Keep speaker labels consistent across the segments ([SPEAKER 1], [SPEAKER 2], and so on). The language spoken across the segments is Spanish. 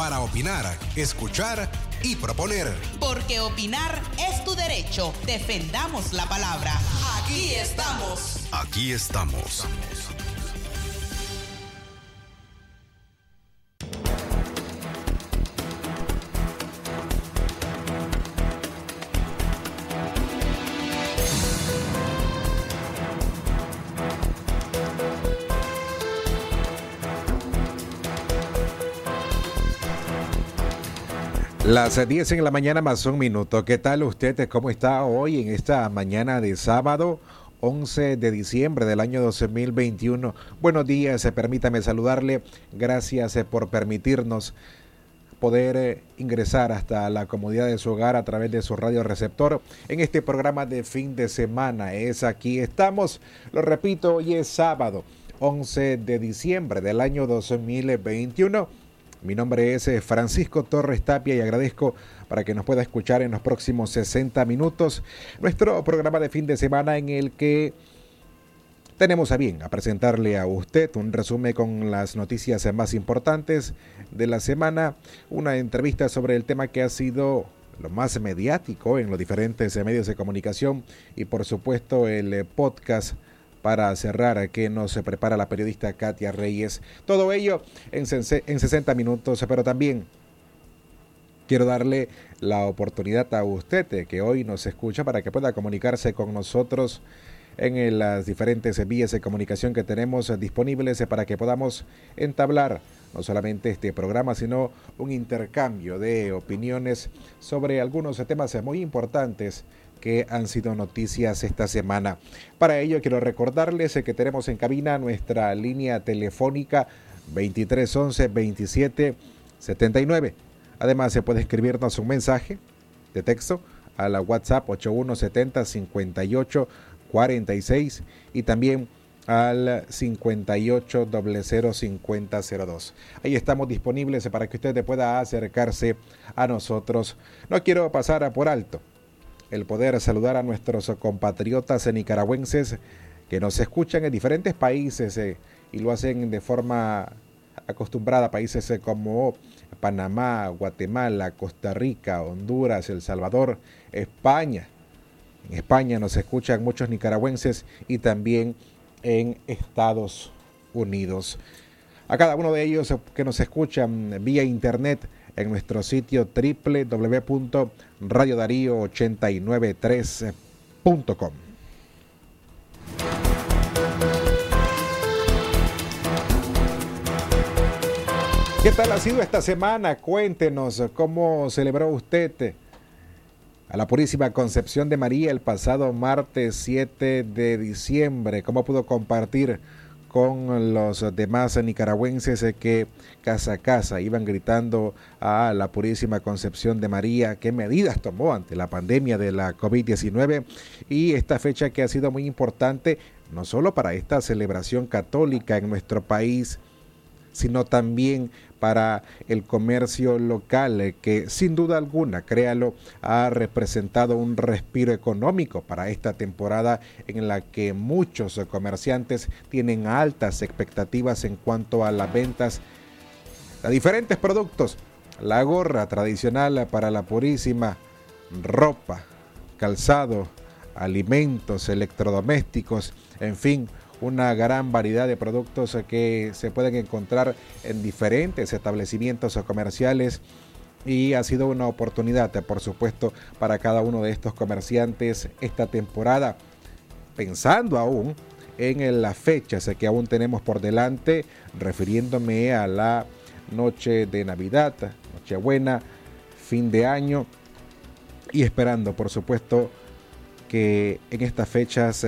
[SPEAKER 1] Para opinar, escuchar y proponer.
[SPEAKER 2] Porque opinar es tu derecho. Defendamos la palabra. Aquí estamos.
[SPEAKER 3] Aquí estamos.
[SPEAKER 4] Las 10 en la mañana más un minuto. ¿Qué tal usted? ¿Cómo está hoy en esta mañana de sábado? 11 de diciembre del año 2021. Buenos días, permítame saludarle. Gracias eh, por permitirnos poder eh, ingresar hasta la comodidad de su hogar a través de su radio receptor en este programa de fin de semana. Es aquí estamos. Lo repito, hoy es sábado 11 de diciembre del año 2021. Mi nombre es eh, Francisco Torres Tapia y agradezco para que nos pueda escuchar en los próximos 60 minutos nuestro programa de fin de semana en el que tenemos a bien a presentarle a usted un resumen con las noticias más importantes de la semana, una entrevista sobre el tema que ha sido lo más mediático en los diferentes medios de comunicación y por supuesto el eh, podcast para cerrar que nos prepara la periodista Katia Reyes. Todo ello en, en 60 minutos, pero también quiero darle la oportunidad a usted eh, que hoy nos escucha para que pueda comunicarse con nosotros en las diferentes vías de comunicación que tenemos disponibles para que podamos entablar no solamente este programa, sino un intercambio de opiniones sobre algunos temas muy importantes que han sido noticias esta semana. Para ello quiero recordarles que tenemos en cabina nuestra línea telefónica 2311 27 79. Además se puede escribirnos un mensaje de texto a la WhatsApp 8170 58 46 y también al 58005002. Ahí estamos disponibles para que usted pueda acercarse a nosotros. No quiero pasar por alto el poder saludar a nuestros compatriotas nicaragüenses que nos escuchan en diferentes países eh, y lo hacen de forma acostumbrada, países eh, como Panamá, Guatemala, Costa Rica, Honduras, El Salvador, España. En España nos escuchan muchos nicaragüenses y también en Estados Unidos. A cada uno de ellos que nos escuchan vía internet, en nuestro sitio www.radiodarío893.com. ¿Qué tal ha sido esta semana? Cuéntenos cómo celebró usted a la Purísima Concepción de María el pasado martes 7 de diciembre. ¿Cómo pudo compartir con los demás nicaragüenses que casa a casa iban gritando a la Purísima Concepción de María qué medidas tomó ante la pandemia de la COVID-19 y esta fecha que ha sido muy importante no solo para esta celebración católica en nuestro país, sino también para el comercio local, eh, que sin duda alguna, créalo, ha representado un respiro económico para esta temporada en la que muchos comerciantes tienen altas expectativas en cuanto a las ventas de diferentes productos. La gorra tradicional para la purísima, ropa, calzado, alimentos, electrodomésticos, en fin, una gran variedad de productos que se pueden encontrar en diferentes establecimientos comerciales. Y ha sido una oportunidad, por supuesto, para cada uno de estos comerciantes esta temporada, pensando aún en las fechas que aún tenemos por delante, refiriéndome a la noche de Navidad, Nochebuena, fin de año y esperando, por supuesto, que en estas fechas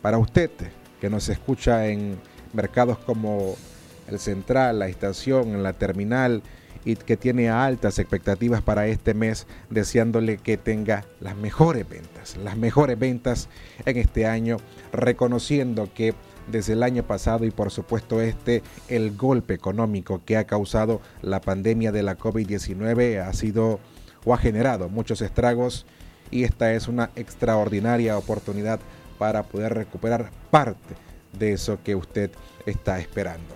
[SPEAKER 4] para usted que nos escucha en mercados como el Central, la estación, la terminal y que tiene altas expectativas para este mes, deseándole que tenga las mejores ventas, las mejores ventas en este año, reconociendo que desde el año pasado y por supuesto este, el golpe económico que ha causado la pandemia de la COVID-19 ha sido o ha generado muchos estragos y esta es una extraordinaria oportunidad para poder recuperar parte de eso que usted está esperando.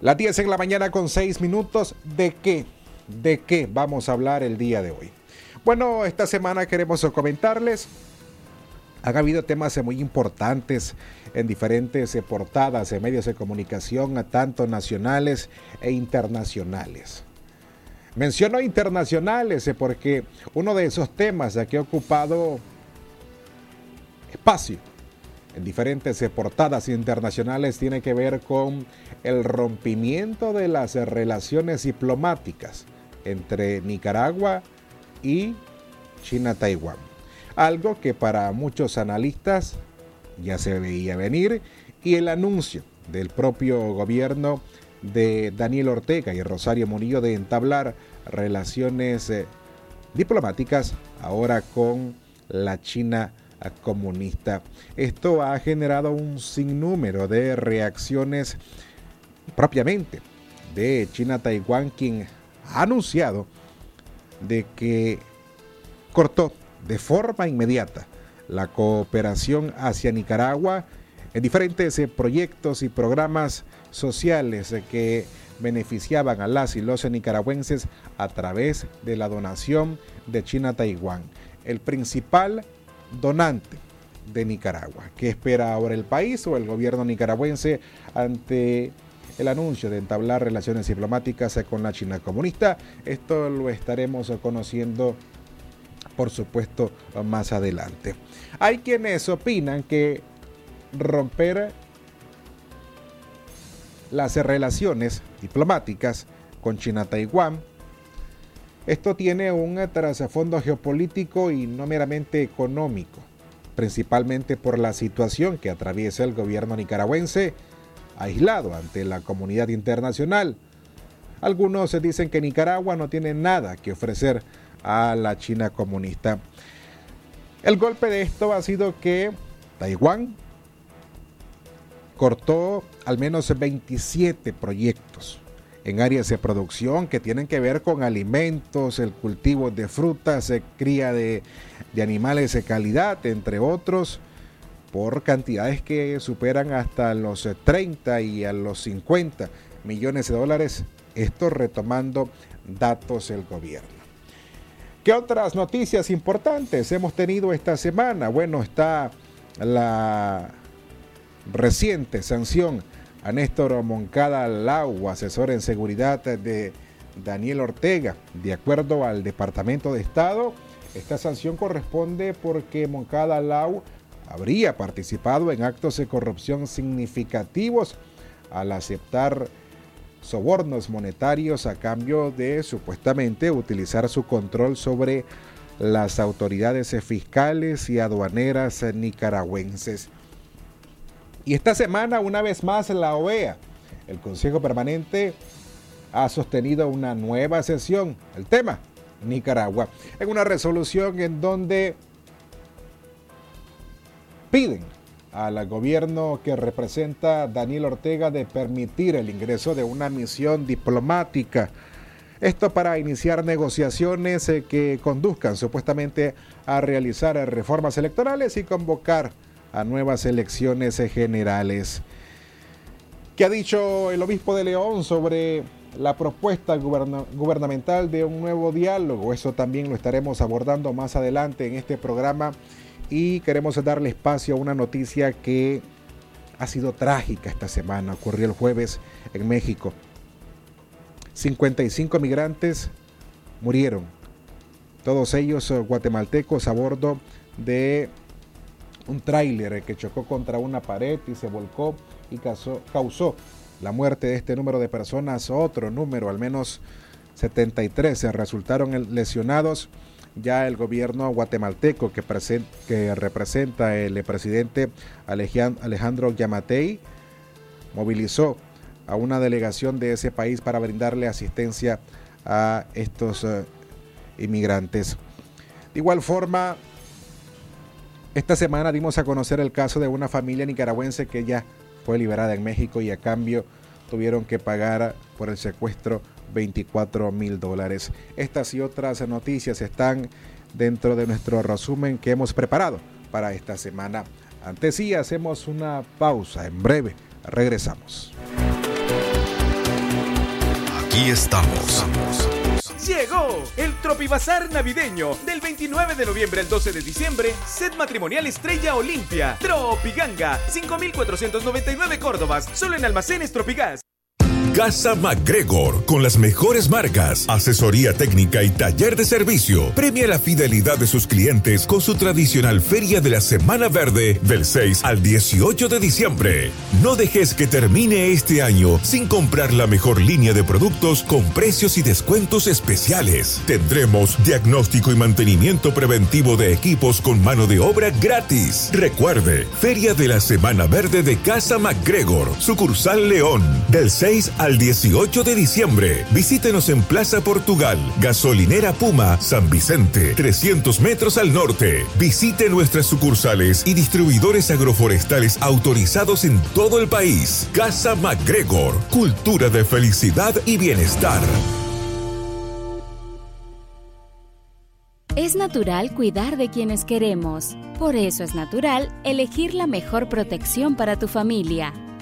[SPEAKER 4] La 10 en la mañana con 6 minutos. ¿De qué? ¿De qué vamos a hablar el día de hoy? Bueno, esta semana queremos comentarles. Han habido temas muy importantes en diferentes portadas en medios de comunicación, tanto nacionales e internacionales. Menciono internacionales porque uno de esos temas que ha ocupado espacio en diferentes portadas internacionales tiene que ver con el rompimiento de las relaciones diplomáticas entre Nicaragua y China-Taiwán. Algo que para muchos analistas ya se veía venir y el anuncio del propio gobierno de Daniel Ortega y Rosario Murillo de entablar relaciones eh, diplomáticas ahora con la China comunista. Esto ha generado un sinnúmero de reacciones propiamente de China-Taiwán, quien ha anunciado de que cortó de forma inmediata la cooperación hacia Nicaragua en diferentes eh, proyectos y programas sociales que beneficiaban a las y los nicaragüenses a través de la donación de China-Taiwán. El principal donante de Nicaragua. ¿Qué espera ahora el país o el gobierno nicaragüense ante el anuncio de entablar relaciones diplomáticas con la China comunista? Esto lo estaremos conociendo, por supuesto, más adelante. Hay quienes opinan que romper las relaciones diplomáticas con China-Taiwán esto tiene un trasfondo geopolítico y no meramente económico, principalmente por la situación que atraviesa el gobierno nicaragüense, aislado ante la comunidad internacional. Algunos dicen que Nicaragua no tiene nada que ofrecer a la China comunista. El golpe de esto ha sido que Taiwán cortó al menos 27 proyectos en áreas de producción que tienen que ver con alimentos, el cultivo de frutas, cría de, de animales de calidad, entre otros, por cantidades que superan hasta los 30 y a los 50 millones de dólares, esto retomando datos del gobierno. ¿Qué otras noticias importantes hemos tenido esta semana? Bueno, está la reciente sanción a Néstor Moncada Lau, asesor en seguridad de Daniel Ortega. De acuerdo al Departamento de Estado, esta sanción corresponde porque Moncada Lau habría participado en actos de corrupción significativos al aceptar sobornos monetarios a cambio de supuestamente utilizar su control sobre las autoridades fiscales y aduaneras nicaragüenses. Y esta semana, una vez más, la OEA, el Consejo Permanente, ha sostenido una nueva sesión. El tema, Nicaragua, en una resolución en donde piden al gobierno que representa Daniel Ortega de permitir el ingreso de una misión diplomática. Esto para iniciar negociaciones eh, que conduzcan supuestamente a realizar reformas electorales y convocar a nuevas elecciones generales. ¿Qué ha dicho el obispo de León sobre la propuesta gubernamental de un nuevo diálogo? Eso también lo estaremos abordando más adelante en este programa y queremos darle espacio a una noticia que ha sido trágica esta semana. Ocurrió el jueves en México. 55 migrantes murieron, todos ellos guatemaltecos a bordo de un tráiler que chocó contra una pared y se volcó y causó, la muerte de este número de personas. Otro número, al menos 73, se resultaron lesionados. Ya el gobierno guatemalteco que, que representa el presidente Alejandro Yamatei movilizó a una delegación de ese país para brindarle asistencia a estos uh, inmigrantes. De igual forma, esta semana dimos a conocer el caso de una familia nicaragüense que ya fue liberada en México y a cambio tuvieron que pagar por el secuestro 24 mil dólares. Estas y otras noticias están dentro de nuestro resumen que hemos preparado para esta semana. Antes sí, hacemos una pausa. En breve, regresamos.
[SPEAKER 3] Aquí estamos.
[SPEAKER 5] Llegó el Tropibazar navideño del 29 de noviembre al 12 de diciembre. Set matrimonial Estrella Olimpia. Tropiganga. 5,499 Córdobas. Solo en almacenes Tropigas.
[SPEAKER 6] Casa MacGregor, con las mejores marcas, asesoría técnica y taller de servicio, premia la fidelidad de sus clientes con su tradicional Feria de la Semana Verde del 6 al 18 de diciembre. No dejes que termine este año sin comprar la mejor línea de productos con precios y descuentos especiales. Tendremos diagnóstico y mantenimiento preventivo de equipos con mano de obra gratis. Recuerde, Feria de la Semana Verde de Casa MacGregor, sucursal León, del 6 al al 18 de diciembre. Visítenos en Plaza Portugal, Gasolinera Puma, San Vicente, 300 metros al norte. Visite nuestras sucursales y distribuidores agroforestales autorizados en todo el país. Casa MacGregor, cultura de felicidad y bienestar.
[SPEAKER 7] Es natural cuidar de quienes queremos. Por eso es natural elegir la mejor protección para tu familia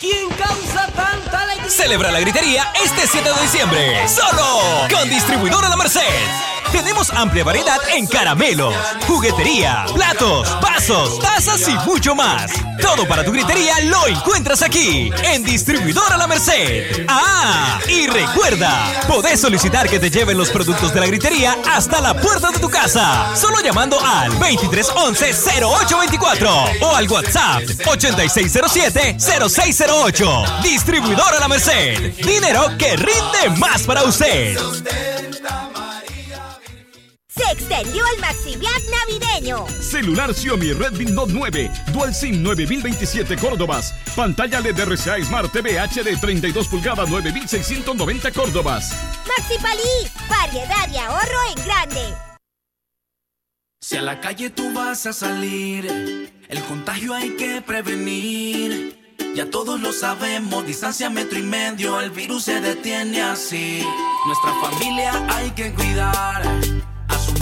[SPEAKER 8] ¿Quién causa tanta alegría?
[SPEAKER 9] Celebra la gritería este 7 de diciembre. Solo con Distribuidora La Merced. Tenemos amplia variedad en caramelos, juguetería, platos, vasos, tazas y mucho más. Todo para tu gritería lo encuentras aquí, en Distribuidora La Merced. Ah, y recuerda, podés solicitar que te lleven los productos de la gritería hasta la puerta de tu casa, solo llamando al 2311-0824 o al WhatsApp 8607-0608. Distribuidora La Merced. Dinero que rinde más para usted.
[SPEAKER 10] Se extendió el MaxiViac navideño.
[SPEAKER 11] Celular Xiaomi Redmi Note 9, Dual SIM 9027 Córdobas. Pantalla LED RCA Smart TV HD 32 pulgadas 9690 Córdobas.
[SPEAKER 10] Maxi Palí, variedad y ahorro en grande.
[SPEAKER 12] Si a la calle tú vas a salir, el contagio hay que prevenir. Ya todos lo sabemos, distancia metro y medio, el virus se detiene así. Nuestra familia hay que cuidar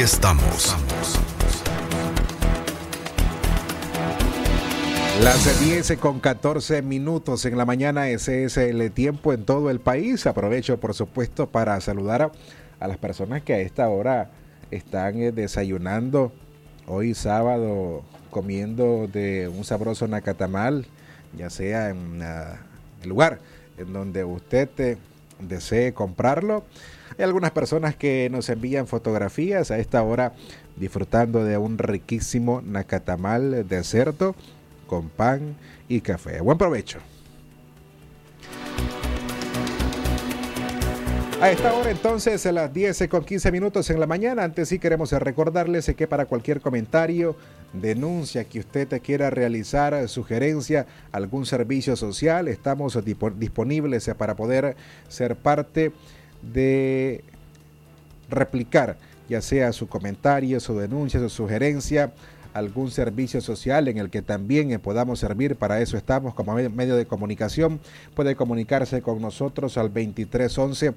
[SPEAKER 3] Estamos.
[SPEAKER 4] Las 10 con 14 minutos en la mañana, ese es el tiempo en todo el país. Aprovecho, por supuesto, para saludar a, las personas que a esta hora están eh, desayunando. Hoy sábado comiendo de un sabroso nacatamal, ya sea en uh, el lugar en donde usted eh, desee comprarlo. Hay algunas personas que nos envían fotografías a esta hora disfrutando de un riquísimo nacatamal de cerdo con pan y café. Buen provecho. A esta hora entonces, a las 10 con 15 minutos en la mañana, antes sí queremos recordarles que para cualquier comentario, denuncia que usted quiera realizar, sugerencia, algún servicio social, estamos disponibles para poder ser parte de replicar ya sea su comentario, su denuncia, su sugerencia algún servicio social en el que también podamos servir, para eso estamos como medio de comunicación, puede comunicarse con nosotros al 2311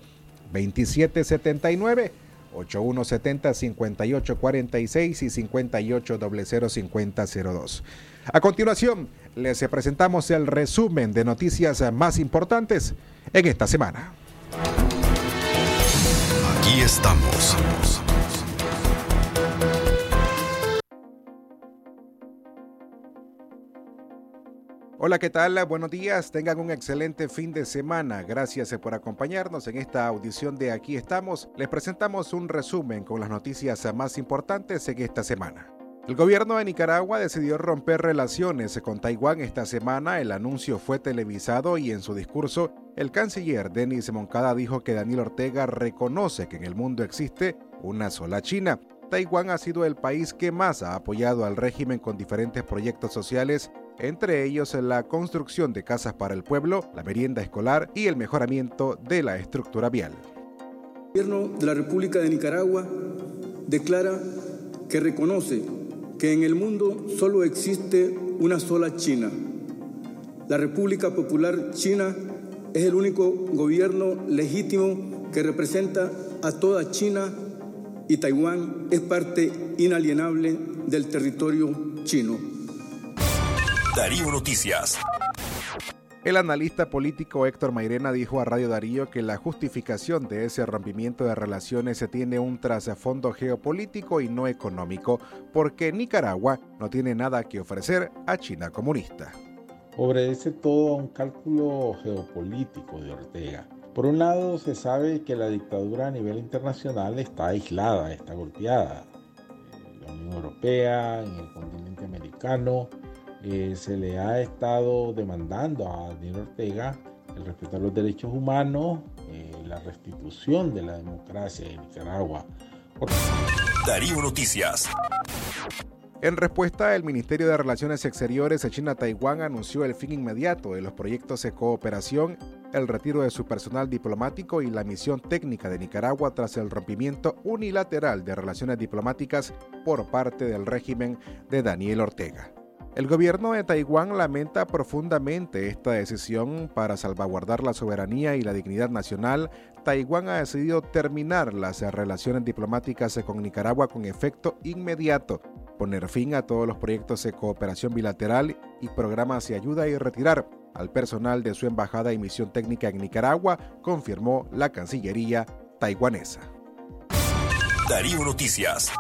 [SPEAKER 4] 2779 8170 5846 y 58005002. A continuación, les presentamos el resumen de noticias más importantes en esta semana.
[SPEAKER 3] Aquí estamos.
[SPEAKER 4] Hola, ¿qué tal? Buenos días, tengan un excelente fin de semana. Gracias por acompañarnos en esta audición de Aquí estamos. Les presentamos un resumen con las noticias más importantes en esta semana. El gobierno de Nicaragua decidió romper relaciones con Taiwán esta semana. El anuncio fue televisado y en su discurso, el canciller Denis Moncada dijo que Daniel Ortega reconoce que en el mundo existe una sola China. Taiwán ha sido el país que más ha apoyado al régimen con diferentes proyectos sociales entre ellos la construcción de casas para el pueblo, la merienda escolar y el mejoramiento de la estructura vial.
[SPEAKER 13] El gobierno de la República de Nicaragua declara que reconoce que en el mundo solo existe una sola China. La República Popular China es el único gobierno legítimo que representa a toda China y Taiwán es parte inalienable del territorio chino.
[SPEAKER 3] Darío Noticias.
[SPEAKER 4] El analista político Héctor Mairena dijo a Radio Darío que la justificación de ese rompimiento de relaciones se tiene un trasfondo geopolítico y no económico, porque Nicaragua no tiene nada que ofrecer a China comunista.
[SPEAKER 14] Obedece todo a un cálculo geopolítico de Ortega. Por un lado, se sabe que la dictadura a nivel internacional está aislada, está golpeada. La Unión Europea, en el continente americano, eh, se le ha estado demandando a Daniel Ortega el respeto a los derechos humanos, eh, la restitución de la democracia en Nicaragua.
[SPEAKER 3] Darío Noticias.
[SPEAKER 4] En respuesta, el Ministerio de Relaciones Exteriores de China-Taiwán anunció el fin inmediato de los proyectos de cooperación, el retiro de su personal diplomático y la misión técnica de Nicaragua tras el rompimiento unilateral de relaciones diplomáticas por parte del régimen de Daniel Ortega. El gobierno de Taiwán lamenta profundamente esta decisión para salvaguardar la soberanía y la dignidad nacional. Taiwán ha decidido terminar las relaciones diplomáticas con Nicaragua con efecto inmediato, poner fin a todos los proyectos de cooperación bilateral y programas de ayuda y retirar al personal de su embajada y misión técnica en Nicaragua, confirmó la Cancillería taiwanesa.
[SPEAKER 3] Darío Noticias.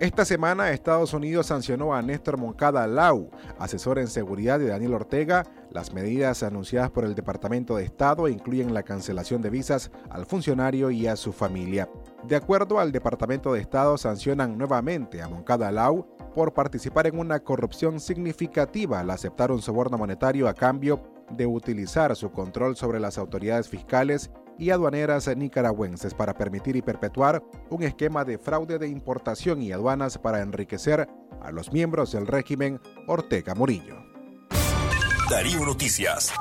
[SPEAKER 4] Esta semana Estados Unidos sancionó a Néstor Moncada Lau, asesor en seguridad de Daniel Ortega. Las medidas anunciadas por el Departamento de Estado incluyen la cancelación de visas al funcionario y a su familia. De acuerdo al Departamento de Estado, sancionan nuevamente a Moncada Lau por participar en una corrupción significativa al aceptar un soborno monetario a cambio de utilizar su control sobre las autoridades fiscales y aduaneras nicaragüenses para permitir y perpetuar un esquema de fraude de importación y aduanas para enriquecer a los miembros del régimen Ortega Murillo.
[SPEAKER 3] Darío Noticias.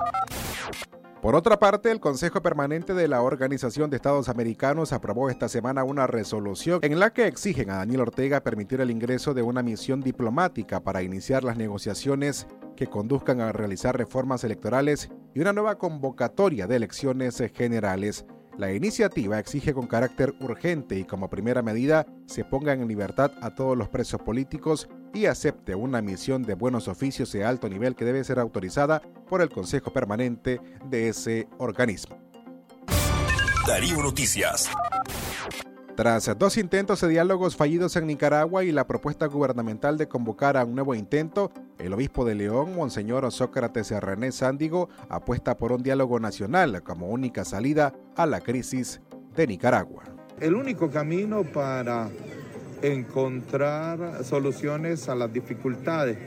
[SPEAKER 4] Por otra parte, el Consejo Permanente de la Organización de Estados Americanos aprobó esta semana una resolución en la que exigen a Daniel Ortega permitir el ingreso de una misión diplomática para iniciar las negociaciones que conduzcan a realizar reformas electorales y una nueva convocatoria de elecciones generales. La iniciativa exige con carácter urgente y como primera medida se pongan en libertad a todos los presos políticos y acepte una misión de buenos oficios de alto nivel que debe ser autorizada por el Consejo Permanente de ese organismo.
[SPEAKER 3] Darío Noticias.
[SPEAKER 4] Tras dos intentos de diálogos fallidos en Nicaragua y la propuesta gubernamental de convocar a un nuevo intento, el obispo de León, Monseñor Sócrates René Sándigo, apuesta por un diálogo nacional como única salida a la crisis de Nicaragua.
[SPEAKER 15] El único camino para encontrar soluciones a las dificultades,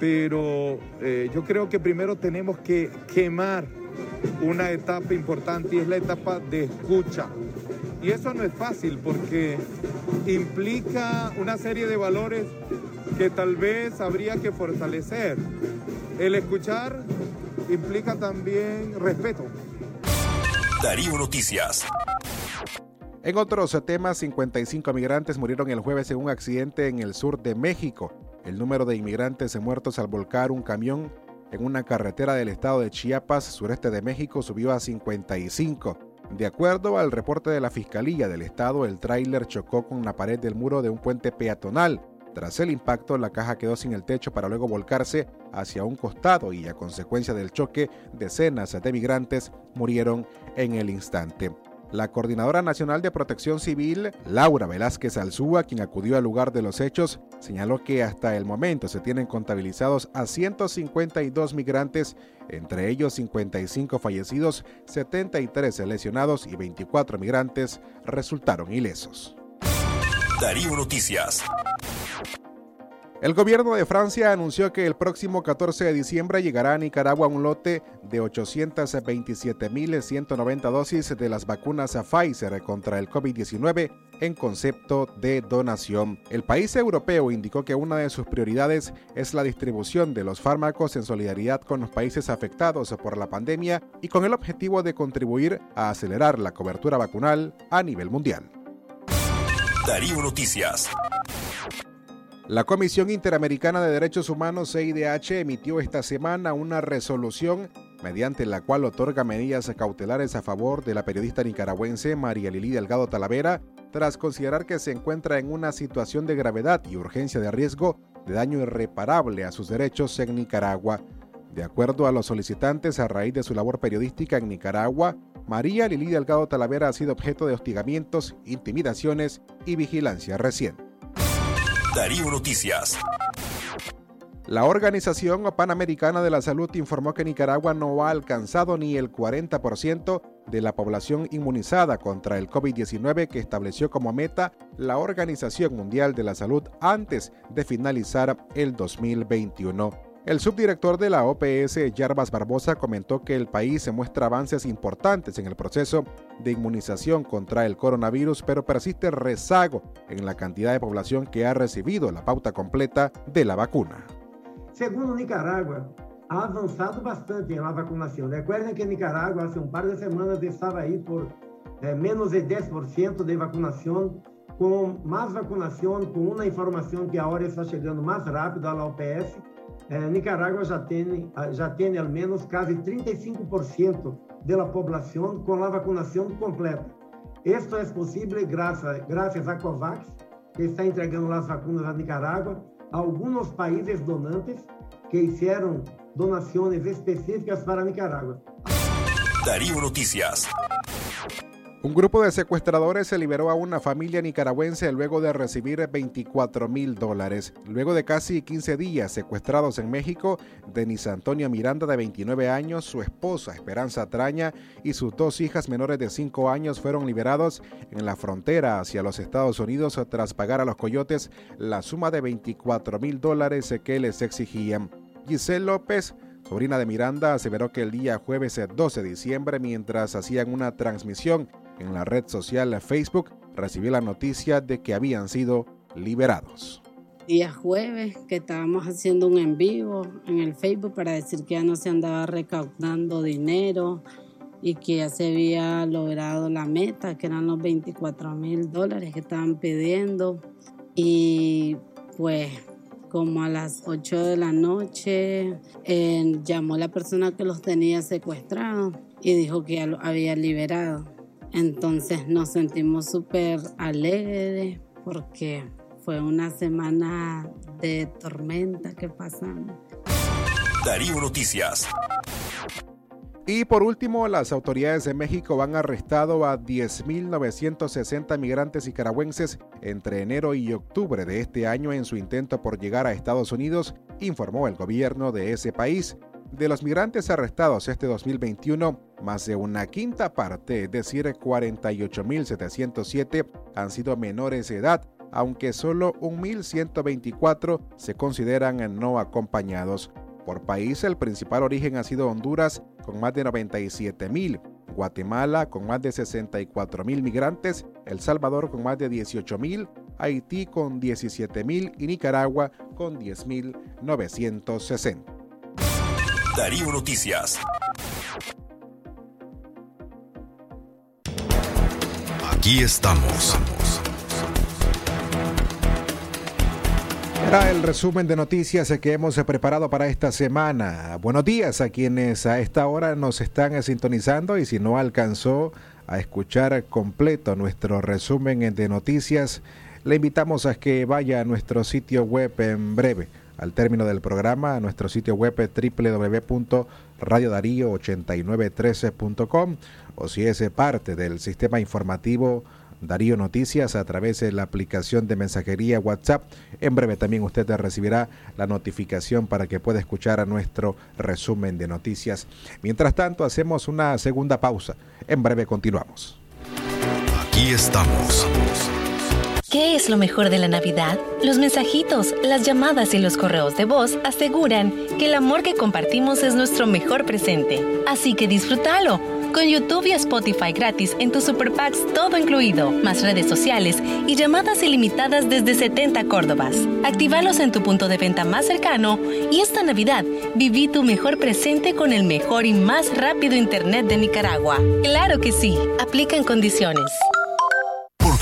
[SPEAKER 15] pero eh, yo creo que primero tenemos que quemar una etapa importante y es la etapa de escucha y eso no es fácil porque implica una serie de valores que tal vez habría que fortalecer. El escuchar implica también respeto.
[SPEAKER 3] Darío Noticias.
[SPEAKER 4] En otros temas, 55 migrantes murieron el jueves en un accidente en el sur de México. El número de inmigrantes muertos al volcar un camión en una carretera del estado de Chiapas, sureste de México, subió a 55. De acuerdo al reporte de la Fiscalía del Estado, el tráiler chocó con la pared del muro de un puente peatonal. Tras el impacto, la caja quedó sin el techo para luego volcarse hacia un costado y a consecuencia del choque, decenas de migrantes murieron en el instante. La Coordinadora Nacional de Protección Civil, Laura Velázquez Alzúa, quien acudió al lugar de los hechos, señaló que hasta el momento se tienen contabilizados a 152 migrantes, entre ellos 55 fallecidos, 73 lesionados y 24 migrantes resultaron ilesos.
[SPEAKER 3] Darío Noticias.
[SPEAKER 4] El gobierno de Francia anunció que el próximo 14 de diciembre llegará a Nicaragua un lote de 827.190 dosis de las vacunas a Pfizer contra el COVID-19 en concepto de donación. El país europeo indicó que una de sus prioridades es la distribución de los fármacos en solidaridad con los países afectados por la pandemia y con el objetivo de contribuir a acelerar la cobertura vacunal a nivel mundial.
[SPEAKER 3] Darío Noticias.
[SPEAKER 4] La Comisión Interamericana de Derechos Humanos, CIDH, emitió esta semana una resolución mediante la cual otorga medidas cautelares a favor de la periodista nicaragüense María Lili Delgado Talavera, tras considerar que se encuentra en una situación de gravedad y urgencia de riesgo de daño irreparable a sus derechos en Nicaragua. De acuerdo a los solicitantes, a raíz de su labor periodística en Nicaragua, María Lili Delgado Talavera ha sido objeto de hostigamientos, intimidaciones y vigilancia reciente.
[SPEAKER 3] Darío Noticias.
[SPEAKER 4] La Organización Panamericana de la Salud informó que Nicaragua no ha alcanzado ni el 40% de la población inmunizada contra el COVID-19 que estableció como meta la Organización Mundial de la Salud antes de finalizar el 2021. El subdirector de la OPS, Yarbas Barbosa, comentó que el país se muestra avances importantes en el proceso de inmunización contra el coronavirus, pero persiste rezago en la cantidad de población que ha recibido la pauta completa de la vacuna.
[SPEAKER 16] Segundo Nicaragua, ha avançado bastante en la vacunación. Recuerden que Nicaragua hace un par de semanas estaba ahí por eh, menos de 10% de vacunación, con más vacunación, con una información que ahora está llegando más rápido a la OPS eh, Nicaragua já tem, já tem ao menos quase 35% da população com a vacinação completa. Isto é possível graças, graças a COVAX, que está entregando as vacinas a Nicarágua, a alguns países donantes que fizeram donações específicas para Nicarágua.
[SPEAKER 3] Darío Noticias.
[SPEAKER 4] Un grupo de secuestradores se liberó a una familia nicaragüense luego de recibir 24 mil dólares. Luego de casi 15 días secuestrados en México, Denis Antonio Miranda, de 29 años, su esposa Esperanza Traña y sus dos hijas menores de 5 años fueron liberados en la frontera hacia los Estados Unidos tras pagar a los coyotes la suma de 24 mil dólares que les exigían. Giselle López sobrina de Miranda, aseveró que el día jueves 12 de diciembre, mientras hacían una transmisión en la red social Facebook recibió la noticia de que habían sido liberados.
[SPEAKER 17] Día jueves que estábamos haciendo un en vivo en el Facebook para decir que ya no se andaba recaudando dinero y que ya se había logrado la meta, que eran los 24 mil dólares que estaban pidiendo. Y pues como a las 8 de la noche eh, llamó la persona que los tenía secuestrados y dijo que ya los había liberado. Entonces nos sentimos súper alegres porque fue una semana de tormenta que pasamos.
[SPEAKER 3] Darío Noticias.
[SPEAKER 4] Y por último, las autoridades de México han arrestado a 10.960 migrantes nicaragüenses entre enero y octubre de este año en su intento por llegar a Estados Unidos, informó el gobierno de ese país. De los migrantes arrestados este 2021, más de una quinta parte, es decir, 48.707, han sido menores de edad, aunque solo 1.124 se consideran no acompañados. Por país, el principal origen ha sido Honduras, con más de 97.000, Guatemala, con más de 64.000 migrantes, El Salvador, con más de 18.000, Haití, con 17.000 y Nicaragua, con 10.960.
[SPEAKER 3] Darío Noticias. Aquí estamos.
[SPEAKER 4] Era el resumen de noticias que hemos preparado para esta semana. Buenos días a quienes a esta hora nos están sintonizando y si no alcanzó a escuchar completo nuestro resumen de noticias, le invitamos a que vaya a nuestro sitio web en breve. Al término del programa, a nuestro sitio web www.radiodarío8913.com o si es parte del sistema informativo Darío Noticias a través de la aplicación de mensajería WhatsApp. En breve también usted recibirá la notificación para que pueda escuchar a nuestro resumen de noticias. Mientras tanto, hacemos una segunda pausa. En breve continuamos.
[SPEAKER 3] Aquí estamos.
[SPEAKER 18] ¿Qué es lo mejor de la Navidad? Los mensajitos, las llamadas y los correos de voz aseguran que el amor que compartimos es nuestro mejor presente. Así que disfrútalo con YouTube y Spotify gratis en tus Super Packs, todo incluido, más redes sociales y llamadas ilimitadas desde 70 Córdobas. Actívalos en tu punto de venta más cercano y esta Navidad viví tu mejor presente con el mejor y más rápido Internet de Nicaragua. Claro que sí, aplican condiciones.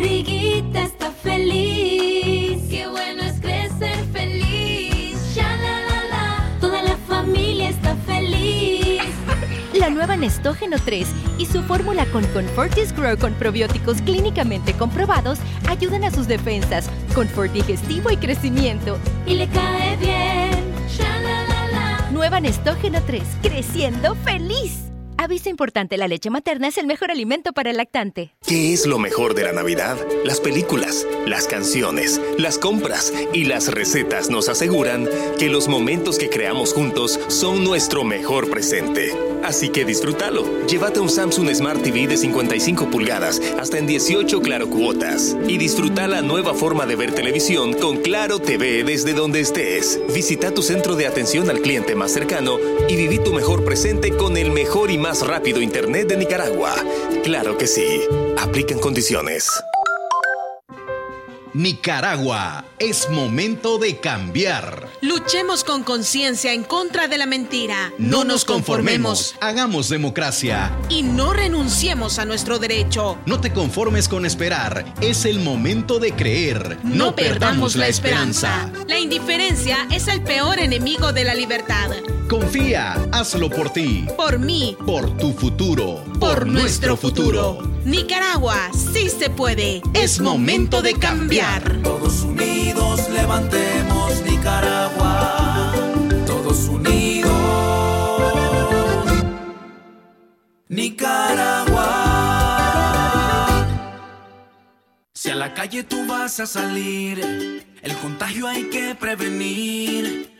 [SPEAKER 19] Barriguita está feliz. Qué bueno es crecer feliz, ya la la la, toda la familia está feliz.
[SPEAKER 20] La nueva Nestógeno 3 y su fórmula con Confortis Grow con probióticos clínicamente comprobados ayudan a sus defensas, confort digestivo y crecimiento.
[SPEAKER 19] Y le cae bien, ya la la la.
[SPEAKER 20] Nueva Nestógeno 3, creciendo feliz. Aviso importante, la leche materna es el mejor alimento para el lactante.
[SPEAKER 21] ¿Qué es lo mejor de la Navidad? Las películas, las canciones, las compras y las recetas nos aseguran que los momentos que creamos juntos son nuestro mejor presente. Así que disfrútalo. Llévate un Samsung Smart TV de 55 pulgadas hasta en 18 Claro cuotas y disfruta la nueva forma de ver televisión con Claro TV desde donde estés. Visita tu centro de atención al cliente más cercano y viví tu mejor presente con el mejor y más rápido internet de Nicaragua. Claro que sí. Aplican condiciones.
[SPEAKER 22] Nicaragua, es momento de cambiar.
[SPEAKER 23] Luchemos con conciencia en contra de la mentira.
[SPEAKER 22] No nos conformemos, hagamos democracia.
[SPEAKER 23] Y no renunciemos a nuestro derecho.
[SPEAKER 22] No te conformes con esperar, es el momento de creer. No, perdamos la esperanza.
[SPEAKER 23] La indiferencia es el peor enemigo de la libertad.
[SPEAKER 22] Confía, hazlo por ti.
[SPEAKER 23] Por mí.
[SPEAKER 22] Por tu futuro. Por, nuestro futuro.
[SPEAKER 23] Nicaragua, sí se puede.
[SPEAKER 22] Es momento de cambiar.
[SPEAKER 12] Todos unidos levantemos Nicaragua. Todos unidos. Nicaragua. Si a la calle tú vas a salir, el contagio hay que prevenir.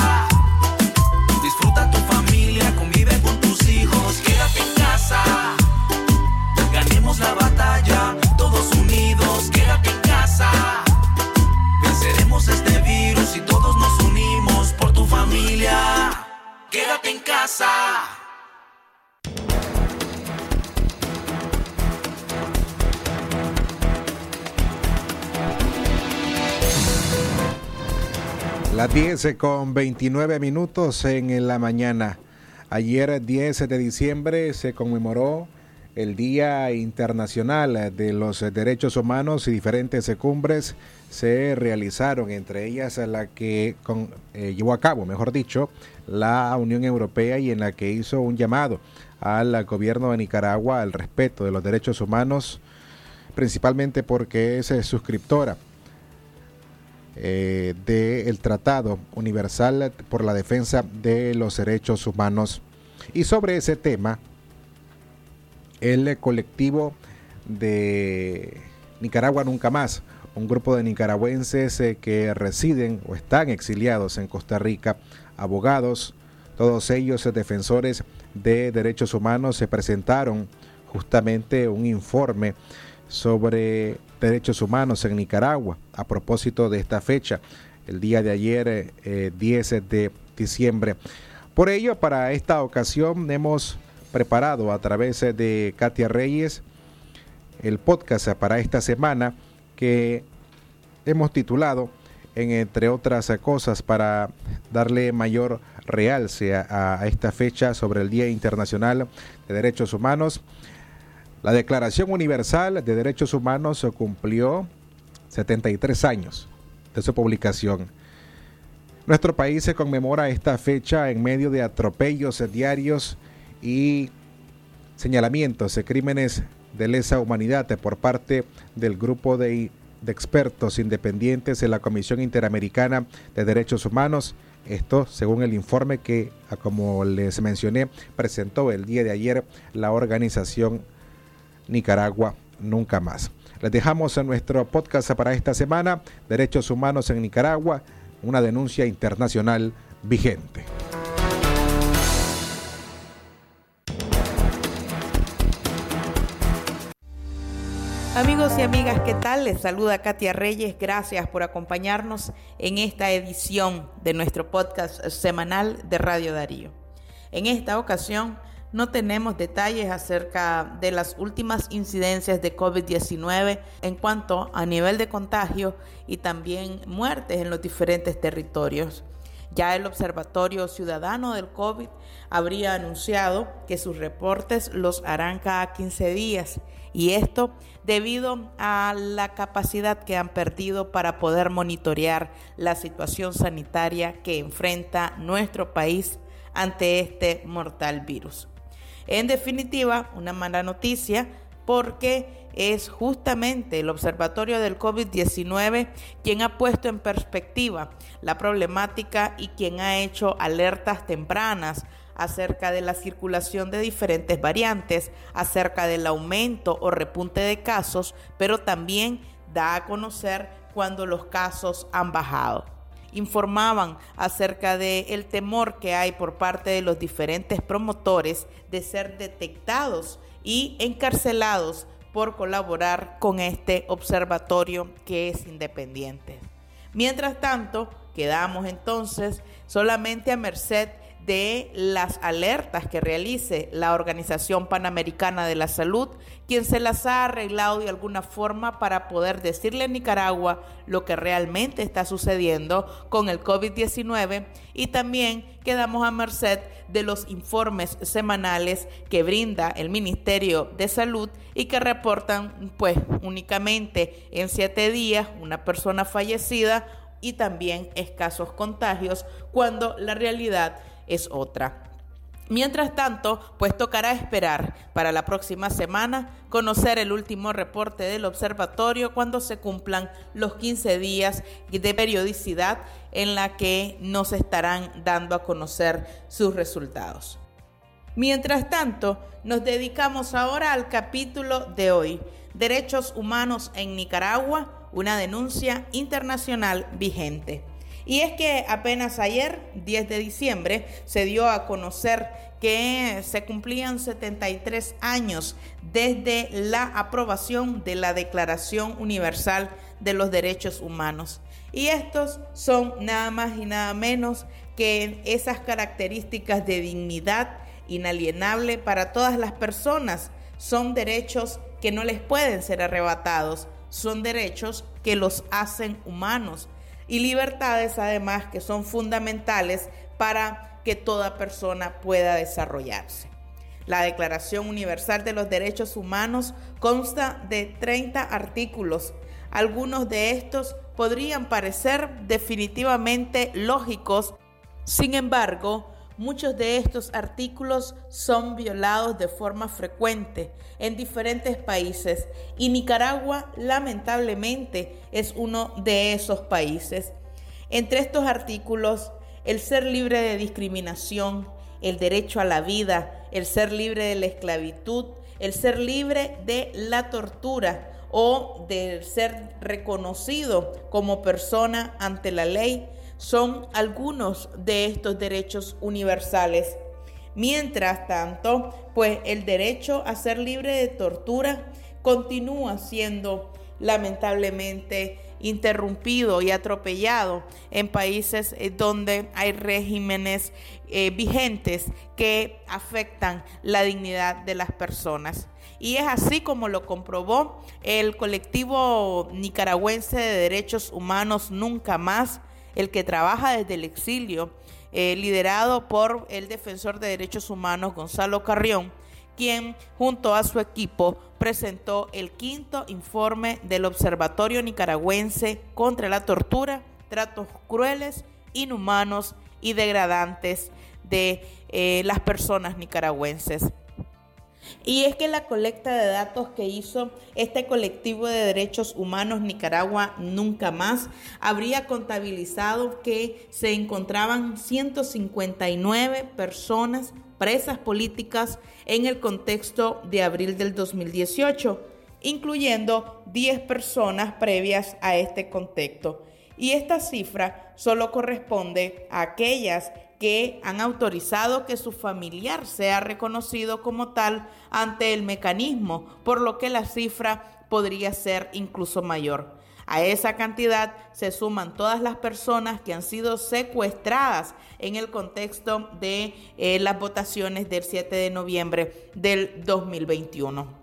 [SPEAKER 12] En casa.
[SPEAKER 4] Las 10 con 29 minutos en la mañana. Ayer 10 de diciembre se conmemoró el Día Internacional de los Derechos Humanos y diferentes cumbres se realizaron, entre ellas la que eh, llevó a cabo, mejor dicho, la Unión Europea y en la que hizo un llamado al gobierno de Nicaragua al respeto de los derechos humanos, principalmente porque es eh, suscriptora eh, del Tratado Universal por la Defensa de los Derechos Humanos. Y sobre ese tema, el colectivo de Nicaragua Nunca Más, un grupo de nicaragüenses eh, que residen o están exiliados en Costa Rica, abogados, todos ellos defensores de derechos humanos, se presentaron justamente un informe sobre derechos humanos en Nicaragua a propósito de esta fecha, el día de ayer, 10 eh, de diciembre. Por ello, para esta ocasión hemos preparado a través de Katia Reyes el podcast para esta semana que hemos titulado, en, entre otras cosas, para darle mayor realce a, a esta fecha sobre el Día Internacional de Derechos Humanos. La Declaración Universal de Derechos Humanos cumplió 73 años de su publicación. Nuestro país se conmemora esta fecha en medio de atropellos diarios y señalamientos de crímenes de lesa humanidad por parte del grupo de, expertos independientes de la Comisión Interamericana de Derechos Humanos. Esto según el informe que, como les mencioné, presentó el día de ayer la organización Nicaragua Nunca Más. Les dejamos en nuestro podcast para esta semana, Derechos Humanos en Nicaragua, una denuncia internacional vigente.
[SPEAKER 24] Amigos y amigas, ¿qué tal? Les saluda Katia Reyes. Gracias por acompañarnos en esta edición de nuestro podcast semanal de Radio Darío. En esta ocasión no tenemos detalles acerca de las últimas incidencias de COVID-19 en cuanto a nivel de contagio y también muertes en los diferentes territorios. Ya el Observatorio Ciudadano del COVID habría anunciado que sus reportes los harán cada 15 días y esto debido a la capacidad que han perdido para poder monitorear la situación sanitaria que enfrenta nuestro país ante este mortal virus. En definitiva, una mala noticia porque es justamente el Observatorio del COVID-19 quien ha puesto en perspectiva la problemática y quien ha hecho alertas tempranas acerca de la circulación de diferentes variantes, acerca del aumento o repunte de casos, pero también da a conocer cuando los casos han bajado informaban acerca del el temor que hay por parte de los diferentes promotores de ser detectados y encarcelados por colaborar con este observatorio que es independiente. Mientras tanto, quedamos entonces solamente a merced de las alertas que realice la Organización Panamericana de la Salud, quien se las ha arreglado de alguna forma para poder decirle a Nicaragua lo que realmente está sucediendo con el COVID-19 y también quedamos a merced de los informes semanales que brinda el Ministerio de Salud y que reportan pues únicamente en siete días una persona fallecida y también escasos contagios cuando la realidad es otra. Mientras tanto, pues tocará esperar para la próxima semana conocer el último reporte del observatorio cuando se cumplan los 15 días de periodicidad en la que nos estarán dando a conocer sus resultados. Mientras tanto, nos dedicamos ahora al capítulo de hoy, Derechos Humanos en Nicaragua, una denuncia internacional vigente. Y es que apenas ayer, 10 de diciembre, se dio a conocer que se cumplían 73 años desde la aprobación de la Declaración Universal de los Derechos Humanos. Y estos son nada más y nada menos que esas características de dignidad inalienable para todas las personas. Son derechos que no les pueden ser arrebatados, son derechos que los hacen humanos y libertades además que son fundamentales para que toda persona pueda desarrollarse. La Declaración Universal de los Derechos Humanos consta de 30 artículos. Algunos de estos podrían parecer definitivamente lógicos, sin embargo, muchos de estos artículos son violados de forma frecuente en diferentes países y Nicaragua lamentablemente es uno de esos países. Entre estos artículos, el ser libre de discriminación, el derecho a la vida, el ser libre de la esclavitud, el ser libre de la tortura o de ser reconocido como persona ante la ley, son algunos de estos derechos universales. Mientras tanto, pues el derecho a ser libre de tortura continúa siendo lamentablemente interrumpido y atropellado en países eh, donde hay regímenes eh, vigentes que afectan la dignidad de las personas. Y es así como lo comprobó el colectivo nicaragüense de derechos humanos Nunca Más, el que trabaja desde el exilio, eh, liderado por el defensor de derechos humanos Gonzalo Carrión, quien junto a su equipo presentó el quinto informe del Observatorio Nicaragüense contra la Tortura, Tratos Crueles, Inhumanos y Degradantes de eh, las personas nicaragüenses. Y es que la colecta de datos que hizo este colectivo de derechos humanos Nicaragua Nunca Más habría contabilizado que se encontraban 159 personas presas políticas en el contexto de abril del 2018, incluyendo 10 personas previas a este contexto. Y esta cifra solo corresponde a aquellas que han autorizado que su familiar sea reconocido como tal ante el mecanismo, por lo que la cifra podría ser incluso mayor. A esa cantidad se suman todas las personas que han sido secuestradas en el contexto de eh, las votaciones del 7 de noviembre del 2021.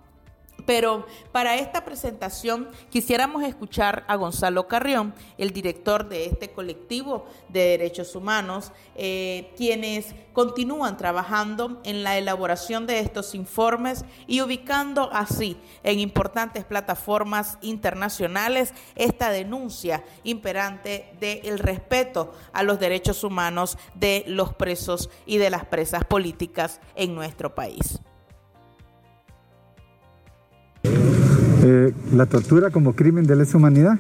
[SPEAKER 24] Pero para esta presentación quisiéramos escuchar a Gonzalo Carrión, el director de este colectivo de derechos humanos, eh, quienes continúan trabajando en la elaboración de estos informes y ubicando así en importantes plataformas internacionales esta denuncia imperante del respeto a los derechos humanos de los presos y de las presas políticas en nuestro país.
[SPEAKER 25] Eh, la tortura como crimen de lesa humanidad.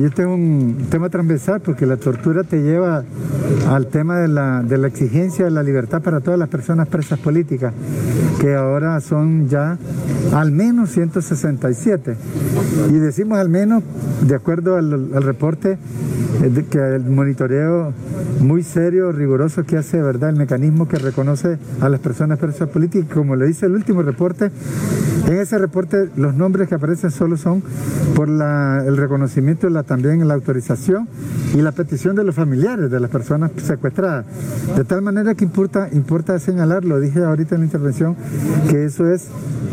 [SPEAKER 25] Y este es un tema transversal porque la tortura te lleva al tema de la, exigencia de la libertad para todas las personas presas políticas, que ahora son ya al menos 167. Y decimos al menos, de acuerdo al, al reporte, eh, que el monitoreo muy serio, riguroso que hace, ¿verdad?, el mecanismo que reconoce a las personas presas políticas, como le dice el último reporte, en ese reporte los nombres que aparecen solo son por el reconocimiento, la, también la autorización y la petición de los familiares de las personas secuestradas. De tal manera que importa, importa señalar, lo dije ahorita en la intervención, que eso es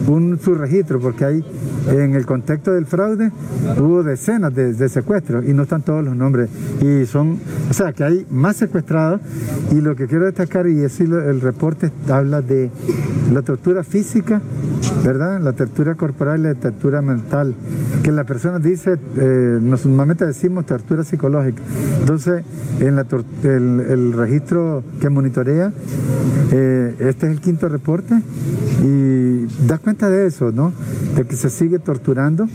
[SPEAKER 25] un subregistro, porque hay en el contexto del fraude hubo decenas de, secuestros y no están todos los nombres. Y son, o sea, que hay más secuestrados y lo que quiero destacar, y decir el reporte habla de la tortura física, ¿verdad? La tortura corporal y la tortura mental, que la persona dice, eh, normalmente decimos tortura psicológica. Entonces, en la el, registro que monitorea, eh, este es el quinto reporte y das cuenta de eso, ¿no? De que se sigue torturando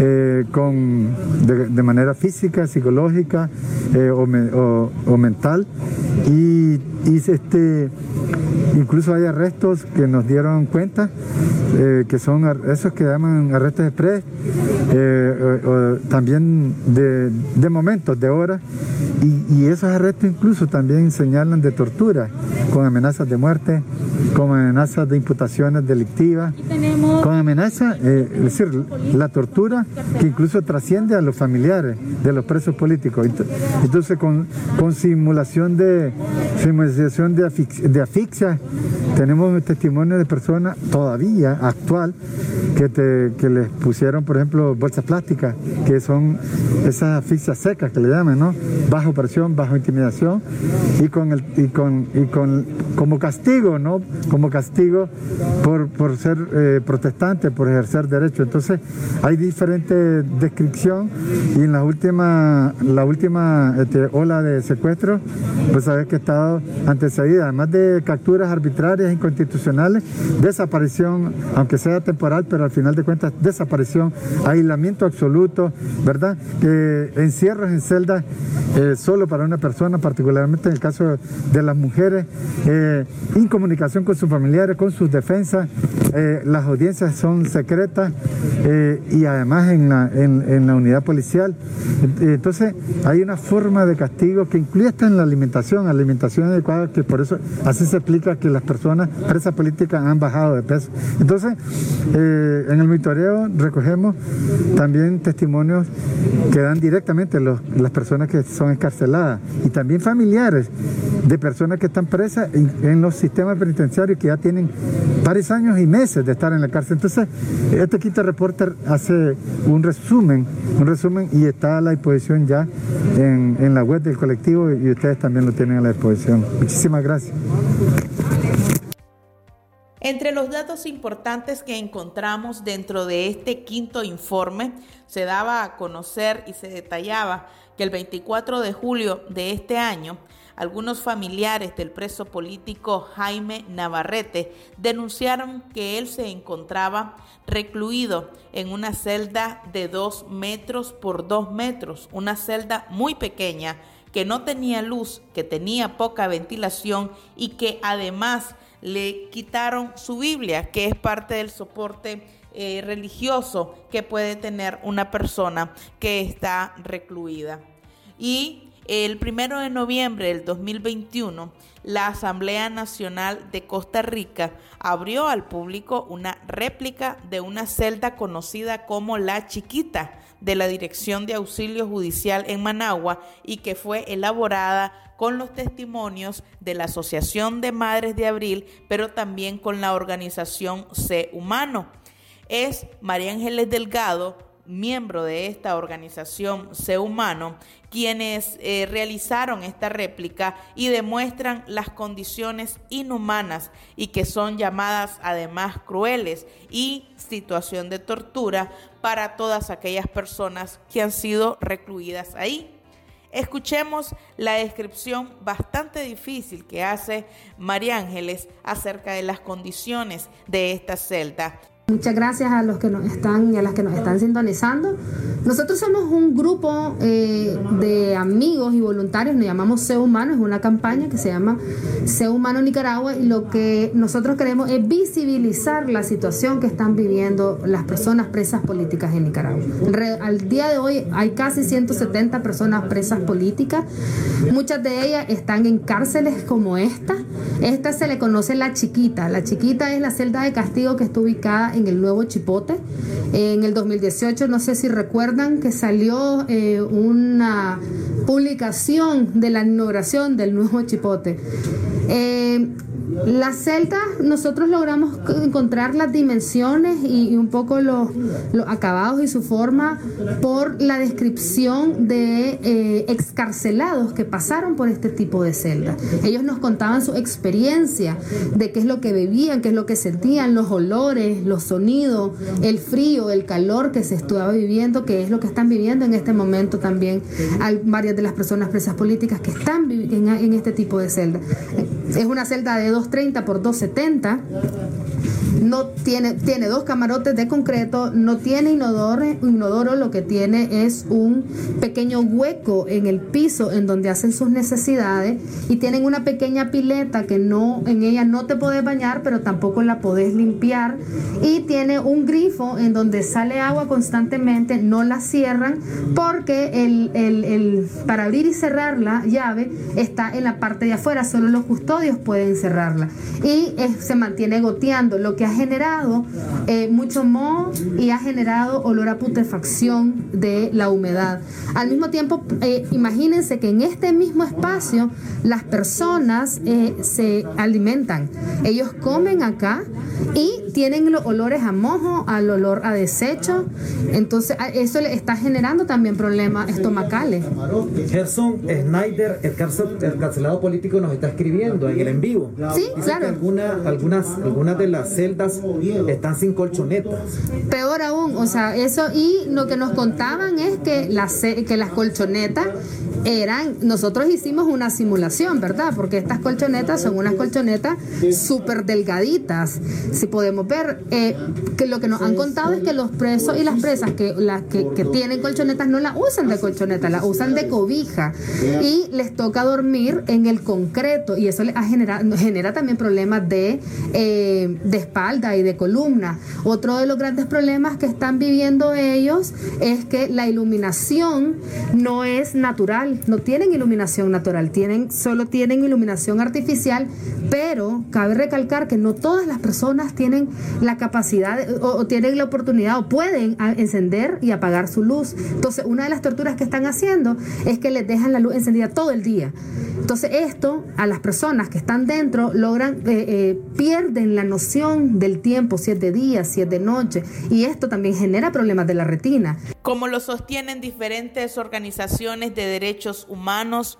[SPEAKER 25] eh, con, de, manera física, psicológica eh, o, mental. Y, este, incluso hay arrestos que nos dieron cuenta, eh, que son esos que llaman arrestos express, también de, momentos, de horas, y, esos arrestos incluso también señalan de tortura, con amenazas de muerte, con amenazas de imputaciones delictivas, con amenaza, es decir, la tortura que incluso trasciende a los familiares de los presos políticos. Entonces, con, con simulación de simulación de, asfixia, Tenemos testimonio de personas todavía actual que, te, que les pusieron, por ejemplo, bolsas plásticas, que son esas asfixias secas que le llaman, ¿no? Bajo presión, bajo intimidación y con el y con y con como castigo, ¿no? Como castigo por, por ser eh, protestante, por ejercer derecho. Entonces, hay diferentes descripción y en la última la última este, ola de secuestro, pues sabes que ha estado antecedida, además de capturas arbitrarias inconstitucionales, desaparición, aunque sea temporal, pero al final de cuentas desaparición, aislamiento absoluto, ¿verdad? Encierros en celdas eh, solo para una persona, particularmente en el caso de las mujeres, eh, incomunicación con sus familiares, con sus defensas, eh, las audiencias son secretas eh, y además en la, en, la unidad policial. Entonces hay una forma de castigo que incluye hasta en la alimentación, alimentación adecuada, que por eso así se explica que las personas presas políticas han bajado de peso. Entonces, eh, en el monitoreo recogemos también testimonios que dan directamente las personas que son escarceladas y también familiares de personas que están presas en, en los sistemas penitenciarios que ya tienen varios años y meses de estar en la cárcel. Entonces, este quinto reporter hace un resumen, un resumen y está a la disposición ya en, en la web del colectivo y ustedes también lo tienen a la disposición. Muchísimas gracias.
[SPEAKER 24] Entre los datos importantes que encontramos dentro de este quinto informe, se daba a conocer y se detallaba que el 24 de julio de este año, algunos familiares del preso político Jaime Navarrete denunciaron que él se encontraba recluido en una celda de 2 metros por 2 metros, una celda muy pequeña que no tenía luz, que tenía poca ventilación y que además le quitaron su Biblia, que es parte del soporte eh, religioso que puede tener una persona que está recluida. Y el primero de noviembre del 2021, la Asamblea Nacional de Costa Rica abrió al público una réplica de una celda conocida como La Chiquita de la Dirección de Auxilio Judicial en Managua y que fue elaborada con los testimonios de la Asociación de Madres de Abril, pero también con la organización C Humano. Es María Ángeles Delgado, miembro de esta organización C Humano, quienes eh, realizaron esta réplica y demuestran las condiciones inhumanas y que son llamadas además crueles y situación de tortura para todas aquellas personas que han sido recluidas ahí. Escuchemos la descripción bastante difícil que hace María Ángeles acerca de las condiciones de esta celda.
[SPEAKER 26] Muchas gracias a los que nos están y a las que nos están sintonizando. Nosotros somos un grupo eh, de amigos y voluntarios, nos llamamos Sé Humano, es una campaña que se llama Sé Humano Nicaragua y lo que nosotros queremos es visibilizar la situación que están viviendo las personas presas políticas en Nicaragua. Al día de hoy hay casi 170 personas presas políticas, muchas de ellas están en cárceles como esta. Esta se le conoce la chiquita. La chiquita es la celda de castigo que está ubicada en el nuevo Chipote. En el 2018, no sé si recuerdan que salió eh, una publicación de la inauguración del nuevo Chipote. Eh, la celda, nosotros logramos encontrar las dimensiones y, un poco los, acabados y su forma por la descripción de eh, excarcelados que pasaron por este tipo de celda. Ellos nos contaban su experiencia de qué es lo que bebían, qué es lo que sentían, los olores, los sonidos, el frío, el calor que se estaba viviendo, que es lo que están viviendo en este momento también hay varias de las personas presas políticas que están en, en este tipo de celda. Es una celda de 230 por 270 no tiene, tiene dos camarotes de concreto, no tiene inodoro, inodoro, lo que tiene es un pequeño hueco en el piso en donde hacen sus necesidades y tienen una pequeña pileta que no, en ella no te podés bañar, pero tampoco la podés limpiar. Y tiene un grifo en donde sale agua constantemente, no la cierran porque el, el- el- para abrir y cerrar la llave está en la parte de afuera, solo los custodios pueden cerrarla. Y se mantiene goteando, lo que ha generado eh, mucho moho y ha generado olor a putrefacción de la humedad. Al mismo tiempo, eh, imagínense que en este mismo espacio las personas eh, se alimentan. Ellos comen acá y tienen los olores a mojo, al olor a desecho. Entonces, eso le está generando también problemas estomacales.
[SPEAKER 27] Gerson Schneider, el, cancelado político, nos está escribiendo en el en vivo.
[SPEAKER 26] Sí, claro.
[SPEAKER 27] algunas, algunas de las celdas están sin colchonetas.
[SPEAKER 26] Peor aún, o sea, eso y lo que nos contaban es que las, que las colchonetas eran, nosotros hicimos una simulación, ¿verdad? Porque estas colchonetas son unas colchonetas súper delgaditas. Si podemos ver, eh, que lo que nos han contado es que los presos y las presas que, las que, tienen colchonetas no las usan de colchoneta, las usan de cobija y les toca dormir en el concreto y eso les ha generado, genera también problemas de, eh, de espalda y de columna. Otro de los grandes problemas que están viviendo ellos es que la iluminación no es natural, no tienen iluminación natural, tienen, solo tienen iluminación artificial, pero cabe recalcar que no todas las personas tienen la capacidad o, tienen la oportunidad o pueden encender y apagar su luz. Entonces, una de las torturas que están haciendo es que les dejan la luz encendida todo el día. Entonces, esto a las personas que están dentro logran, eh, eh, pierden la noción del tiempo, si es de día, si es de noche, y esto también genera problemas de la retina.
[SPEAKER 24] Como lo sostienen diferentes organizaciones de derechos humanos,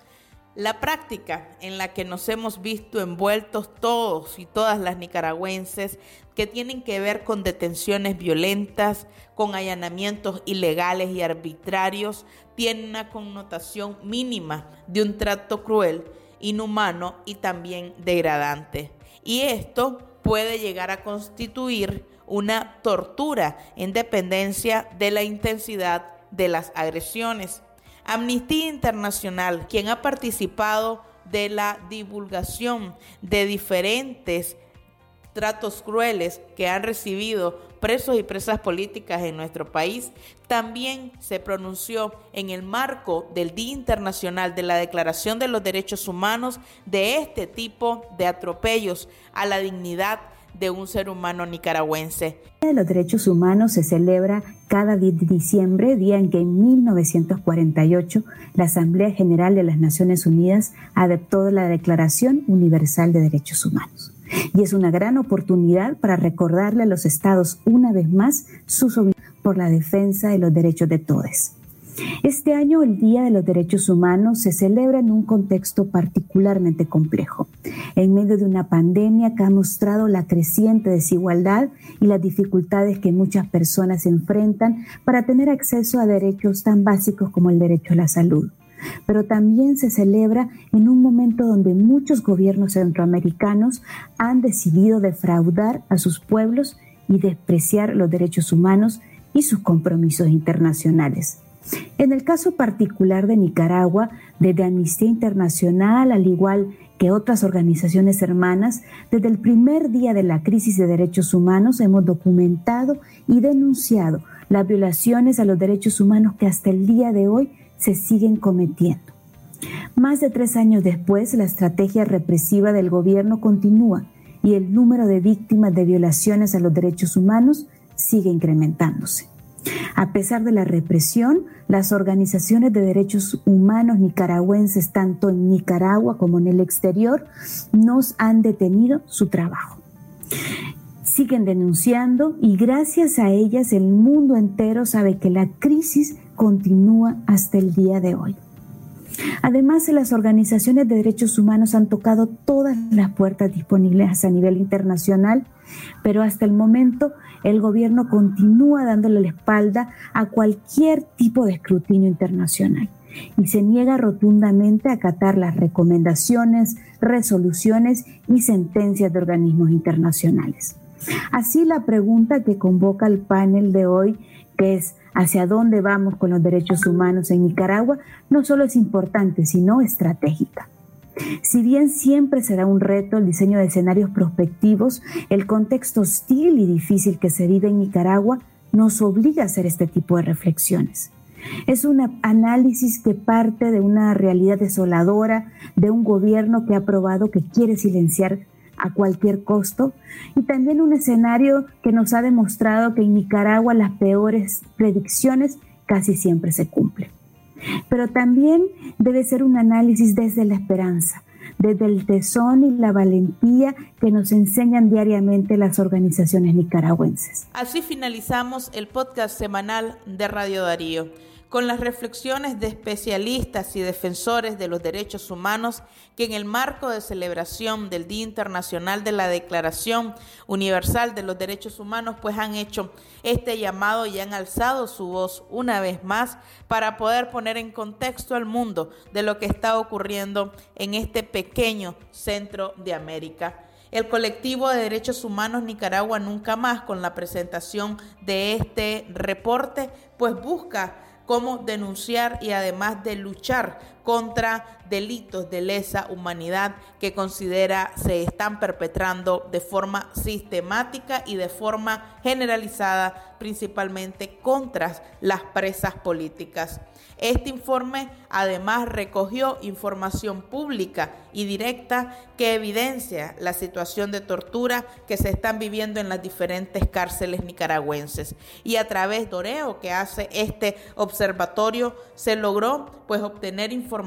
[SPEAKER 24] la práctica en la que nos hemos visto envueltos todos y todas las nicaragüenses que tienen que ver con detenciones violentas, con allanamientos ilegales y arbitrarios, tiene una connotación mínima de un trato cruel, inhumano y también degradante. Y esto puede llegar a constituir una tortura en dependencia de la intensidad de las agresiones. Amnistía Internacional, quien ha participado de la divulgación de diferentes tratos crueles que han recibido presos y presas políticas en nuestro país, también se pronunció en el marco del Día Internacional de la Declaración de los Derechos Humanos de este tipo de atropellos a la dignidad de un ser humano nicaragüense.
[SPEAKER 28] El Día de los Derechos Humanos se celebra cada 10 de diciembre, día en que en 1948 la Asamblea General de las Naciones Unidas adoptó la Declaración Universal de Derechos Humanos. Y es una gran oportunidad para recordarle a los estados una vez más sus obligaciones por la defensa de los derechos de todos. Este año el Día de los Derechos Humanos se celebra en un contexto particularmente complejo, en medio de una pandemia que ha mostrado la creciente desigualdad y las dificultades que muchas personas enfrentan para tener acceso a derechos tan básicos como el derecho a la salud. Pero también se celebra en un momento donde muchos gobiernos centroamericanos han decidido defraudar a sus pueblos y despreciar los derechos humanos y sus compromisos internacionales. En el caso particular de Nicaragua, desde Amnistía Internacional, al igual que otras organizaciones hermanas, desde el primer día de la crisis de derechos humanos hemos documentado y denunciado las violaciones a los derechos humanos que hasta el día de hoy se siguen cometiendo. Más de tres años después, la estrategia represiva del gobierno continúa y el número de víctimas de violaciones a los derechos humanos sigue incrementándose. A pesar de la represión, las organizaciones de derechos humanos nicaragüenses, tanto en Nicaragua como en el exterior, nos han detenido su trabajo. Siguen denunciando y gracias a ellas el mundo entero sabe que la crisis continúa hasta el día de hoy. Además, las organizaciones de derechos humanos han tocado todas las puertas disponibles a nivel internacional, pero hasta el momento el gobierno continúa dándole la espalda a cualquier tipo de escrutinio internacional y se niega rotundamente a acatar las recomendaciones, resoluciones y sentencias de organismos internacionales. Así la pregunta que convoca el panel de hoy, que es hacia dónde vamos con los derechos humanos en Nicaragua, no solo es importante, sino estratégica. Si bien siempre será un reto el diseño de escenarios prospectivos, el contexto hostil y difícil que se vive en Nicaragua nos obliga a hacer este tipo de reflexiones. Es un análisis que parte de una realidad desoladora de un gobierno que ha probado que quiere silenciar a cualquier costo y también un escenario que nos ha demostrado que en Nicaragua las peores predicciones casi siempre se cumplen. Pero también debe ser un análisis desde la esperanza, desde el tesón y la valentía que nos enseñan diariamente las organizaciones nicaragüenses.
[SPEAKER 24] Así finalizamos el podcast semanal de Radio Darío con las reflexiones de especialistas y defensores de los derechos humanos que en el marco de celebración del Día Internacional de la Declaración Universal de los Derechos Humanos pues han hecho este llamado y han alzado su voz una vez más para poder poner en contexto al mundo de lo que está ocurriendo en este pequeño centro de América. El colectivo de derechos humanos Nicaragua Nunca Más, con la presentación de este reporte, pues busca cómo denunciar y además de luchar contra delitos de lesa humanidad que considera se están perpetrando de forma sistemática y de forma generalizada, principalmente contra las presas políticas. Este informe además recogió información pública y directa que evidencia la situación de tortura que se están viviendo en las diferentes cárceles nicaragüenses. Y a través de Oreo, que hace este observatorio, se logró pues obtener información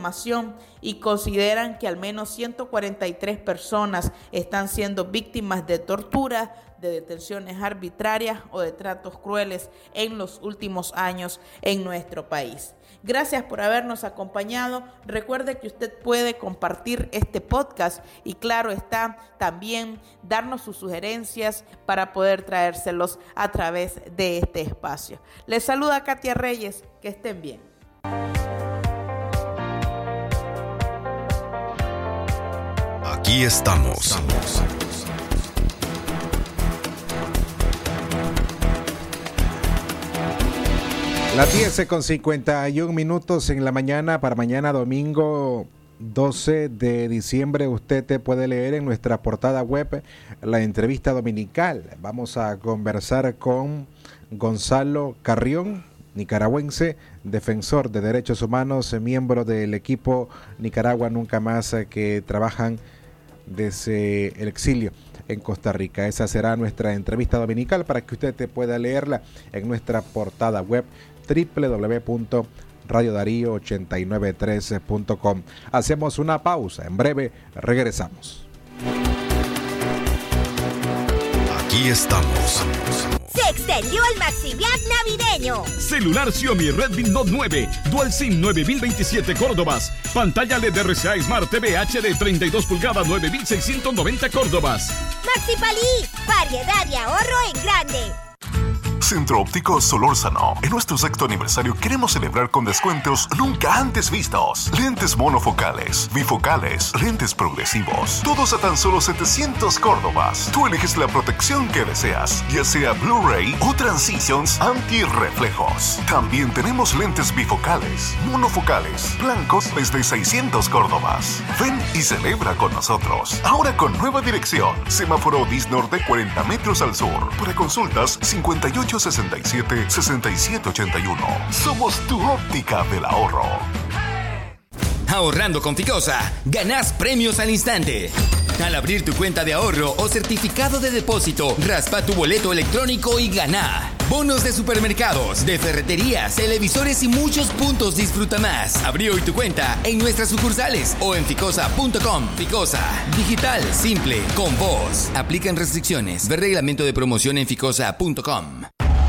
[SPEAKER 24] y consideran que al menos 143 personas están siendo víctimas de tortura, de detenciones arbitrarias o de tratos crueles en los últimos años en nuestro país. Gracias por habernos acompañado. Recuerde que usted puede compartir este podcast y claro está también darnos sus sugerencias para poder traérselos a través de este espacio. Les saluda Katia Reyes. Que estén bien.
[SPEAKER 3] Aquí estamos.
[SPEAKER 4] Las 10 con 51 minutos en la mañana para mañana domingo 12 de diciembre usted te puede leer en nuestra portada web la entrevista dominical. Vamos a conversar con Gonzalo Carrión, nicaragüense, defensor de derechos humanos, miembro del equipo Nicaragua Nunca Más que trabajan desde el exilio en Costa Rica. Esa será nuestra entrevista dominical para que usted te pueda leerla en nuestra portada web www.radiodarío8913.com. Hacemos una pausa, en breve regresamos.
[SPEAKER 3] Aquí estamos.
[SPEAKER 10] Extendió el Maxiviad navideño.
[SPEAKER 9] Celular Xiaomi Redmi Note 9, Dual SIM 9027 Córdobas. Pantalla LED RCA Smart TV HD 32 pulgadas 9690 Córdobas.
[SPEAKER 10] Maxi Palí, variedad y ahorro en grande.
[SPEAKER 3] Centro Óptico Solórzano. En nuestro sexto aniversario queremos celebrar con descuentos nunca antes vistos. Lentes monofocales, bifocales, lentes progresivos. Todos a tan solo 700 Córdobas. Tú eliges la protección que deseas, ya sea Blu-ray o Transitions anti-reflejos. También tenemos lentes bifocales, monofocales, blancos desde 600 Córdobas. Ven y celebra con nosotros. Ahora con nueva dirección. Semáforo Disnor de 40 metros al sur. Para consultas 58 67 6781. Somos tu óptica del ahorro.
[SPEAKER 29] Ahorrando con Ficosa, ganás premios al instante. Al abrir tu cuenta de ahorro o certificado de depósito, raspa tu boleto electrónico y gana. Bonos de supermercados, de ferreterías, televisores y muchos puntos disfruta más. Abrí hoy tu cuenta en nuestras sucursales o en ficosa.com. Ficosa, digital, simple, con vos. Aplican restricciones. Ver reglamento de promoción en ficosa.com.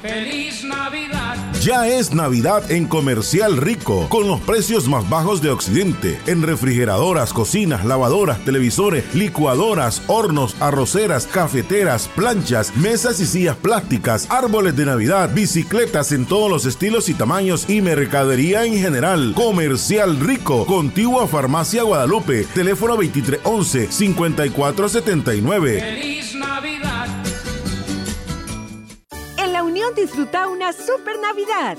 [SPEAKER 30] Feliz Navidad.
[SPEAKER 31] Ya es Navidad en Comercial Rico, con los precios más bajos de Occidente. En refrigeradoras, cocinas, lavadoras, televisores, licuadoras, hornos, arroceras, cafeteras, planchas, mesas y sillas plásticas, árboles de Navidad, bicicletas en todos los estilos y tamaños y mercadería en general. Comercial Rico, contigua Farmacia Guadalupe, teléfono 2311-5479.
[SPEAKER 30] Feliz Navidad.
[SPEAKER 32] Disfruta una super Navidad.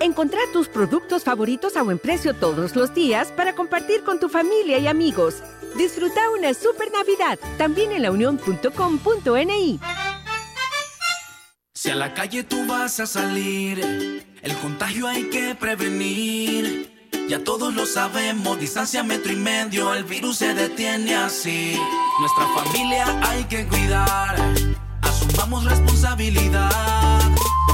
[SPEAKER 32] Encontrá tus productos favoritos a buen precio todos los días para compartir con tu familia y amigos. Disfruta una super Navidad también en launión.com.ni.
[SPEAKER 12] Si a la calle tú vas a salir, el contagio hay que prevenir. Ya todos lo sabemos, distancia metro y medio, el virus se detiene así. Nuestra familia hay que cuidar, asumamos responsabilidad.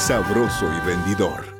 [SPEAKER 33] sabroso y rendidor.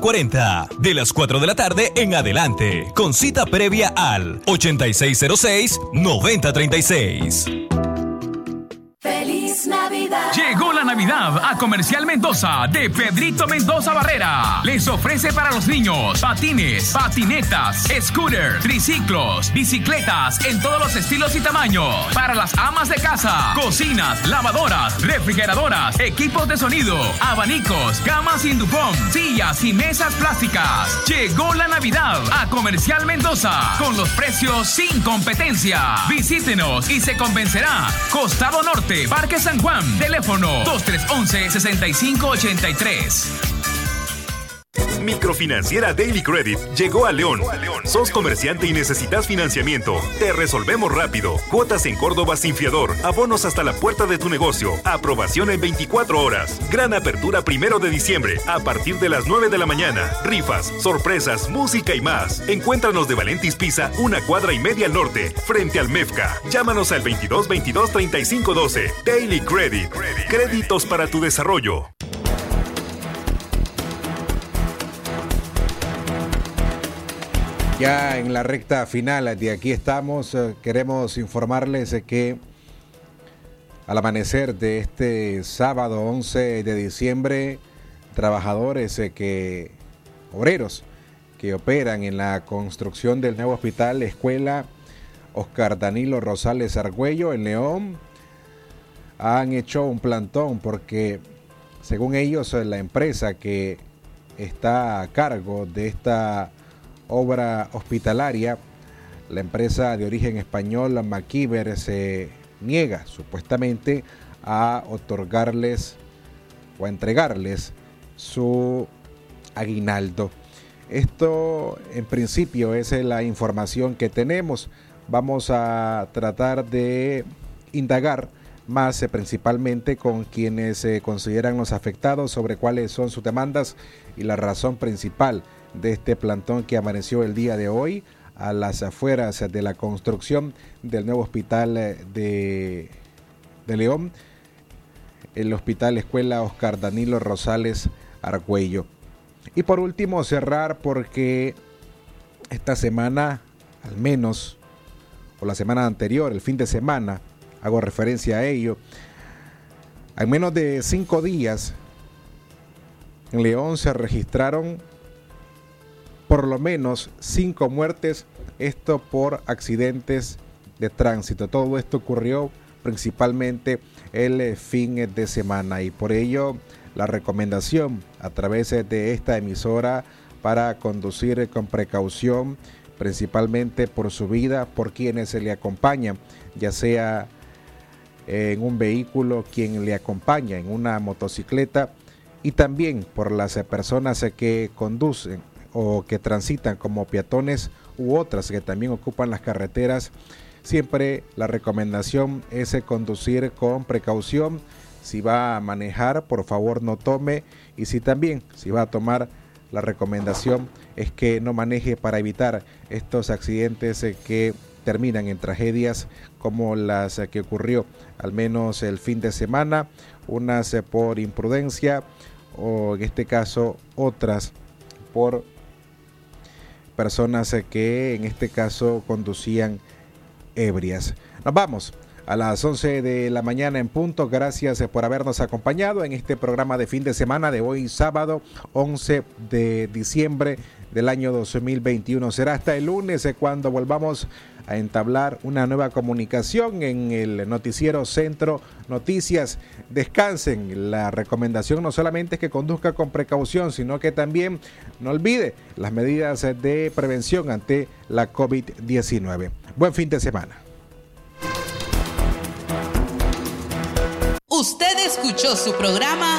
[SPEAKER 9] 40. De las 4 de la tarde en adelante. Con cita previa al 8606-9036.
[SPEAKER 5] Llegó la Navidad a Comercial Mendoza de Pedrito Mendoza Barrera. Les ofrece para los niños patines, patinetas, scooter, triciclos, bicicletas en todos los estilos y tamaños. Para las amas de casa, cocinas, lavadoras, refrigeradoras, equipos de sonido, abanicos, camas Indupom, sillas y mesas plásticas. Llegó la Navidad a Comercial Mendoza con los precios sin competencia. Visítenos y se convencerá. Costado Norte, Parque San Juan. Teléfono 2311-6583.
[SPEAKER 21] Microfinanciera Daily Credit llegó a León. Sos comerciante y necesitas financiamiento. Te resolvemos rápido. Cuotas en Córdoba sin fiador. Abonos hasta la puerta de tu negocio. Aprobación en 24 horas. Gran apertura primero de diciembre a partir de las 9 de la mañana. Rifas, sorpresas, música y más. Encuéntranos de Valentis Pisa, una cuadra y media al norte, frente al MEFCA. Llámanos al 22 22 35 12. Daily Credit. Créditos para tu desarrollo.
[SPEAKER 4] Ya en la recta final de aquí estamos, eh, queremos informarles que al amanecer de este sábado 11 de diciembre, trabajadores eh, que, obreros que operan en la construcción del nuevo hospital escuela Oscar Danilo Rosales Argüello en León, han hecho un plantón porque según ellos la empresa que está a cargo de esta obra hospitalaria, la empresa de origen español Maquiver se niega supuestamente a otorgarles o a entregarles su aguinaldo. Esto en principio es la información que tenemos. Vamos a tratar de indagar más eh, principalmente con quienes se consideran los afectados sobre cuáles son sus demandas y la razón principal de este plantón que amaneció el día de hoy a las afueras de la construcción del nuevo hospital eh, de, de León el Hospital Escuela Oscar Danilo Rosales Argüello. Y por último, cerrar porque esta semana, al menos, o la semana anterior, el fin de semana, hago referencia a ello, al menos de cinco días, en León se registraron por lo menos cinco muertes, esto por accidentes de tránsito. Todo esto ocurrió principalmente el fin de semana y por ello la recomendación a través de esta emisora para conducir con precaución, principalmente por su vida, por quienes se le acompañan, ya sea en un vehículo, quien le acompaña en una motocicleta y también por las personas que conducen o que transitan como peatones u otras que también ocupan las carreteras. Siempre la recomendación es conducir con precaución. Si va a manejar, por favor no tome. Y si también, si va a tomar, la recomendación es que no maneje para evitar estos accidentes que terminan en tragedias como las que ocurrió al menos el fin de semana, unas por imprudencia o en este caso otras por personas que en este caso conducían ebrias. Nos vamos a las 11 de la mañana en punto. Gracias por habernos acompañado en este programa de fin de semana de hoy, sábado 11 de diciembre del año 2021. Será hasta el lunes cuando volvamos a entablar una nueva comunicación en el noticiero Centro Noticias. Descansen. La recomendación no solamente es que conduzca con precaución, sino que también no olvide las medidas de prevención ante la COVID-19. Buen fin de semana.
[SPEAKER 24] Usted escuchó su programa